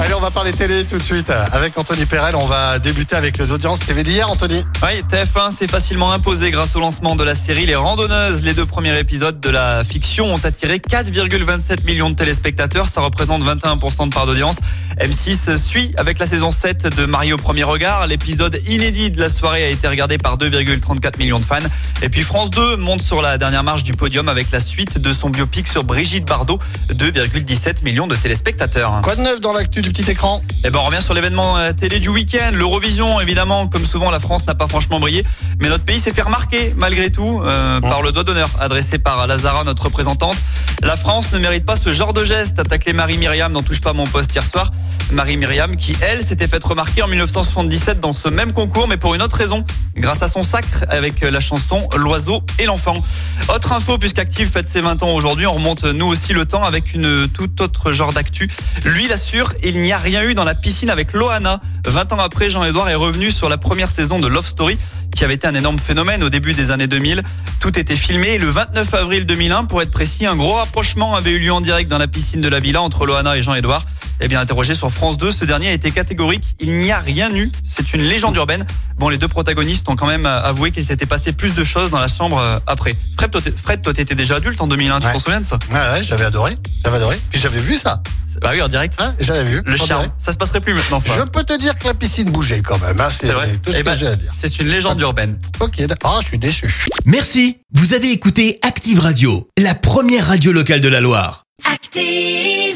Allez, on va parler télé tout de suite avec Anthony Perel. On va débuter avec les audiences TV d'hier, Anthony. Oui, TF1 s'est facilement imposé grâce au lancement de la série Les Randonneuses. Les deux premiers épisodes de la fiction ont attiré 4,27 millions de téléspectateurs. Ça représente 21% de part d'audience. M6 suit avec la saison 7 de Mario au premier regard. L'épisode inédit de la soirée a été regardé par 2,34 millions de fans. Et puis France 2 monte sur la dernière marche du podium avec la suite de son biopic sur Brigitte Bardot. 2,17 millions de téléspectateurs. Quoi de neuf dans l'actu du petit écran Eh ben, on revient sur l'événement euh, télé du week-end, l'Eurovision. Évidemment, comme souvent, la France n'a pas franchement brillé, mais notre pays s'est fait remarquer malgré tout euh, par le doigt d'honneur adressé par Lazara, notre représentante. La France ne mérite pas ce genre de geste. Attaquer Marie Myriam n'en touche pas mon poste hier soir. Marie Myriam, qui elle s'était faite remarquer en 1977 dans ce même concours, mais pour une autre raison, grâce à son sacre avec la chanson L'oiseau et l'enfant. Autre info, puisqu'Active fête ses 20 ans aujourd'hui, on remonte nous aussi le temps avec une toute autre genre d'actu. Lui l'assure, il n'y a rien eu dans la piscine avec Loana. 20 ans après, Jean-Edouard est revenu sur la première saison de Love Story, qui avait été un énorme phénomène au début des années 2000. Tout était filmé et le 29 avril 2001, pour être précis, un gros rapprochement avait eu lieu en direct dans la piscine de la villa entre Loana et Jean-Edouard. Eh bien, interrogé sur France 2, ce dernier a été catégorique. Il n'y a rien eu. C'est une légende urbaine. Bon, les deux protagonistes ont quand même avoué qu'il s'était passé plus de choses dans la chambre euh, après. Fred, toi, t'étais déjà adulte en 2001, tu t'en souviens de ça? Ouais, ouais, j'avais adoré. J'avais adoré. Puis j'avais vu ça. Bah oui, en direct. Hein, j'avais vu. Le charme. direct. Ça se passerait plus maintenant, ça. Je peux te dire que la piscine bougeait quand même. hein, C'est vrai. tout ce Eh que ben, j'ai à dire. c'est une légende urbaine. Ok, d'accord. Ah, je suis déçu. Merci, vous avez écouté Active Radio, la première radio locale de la Loire. Active.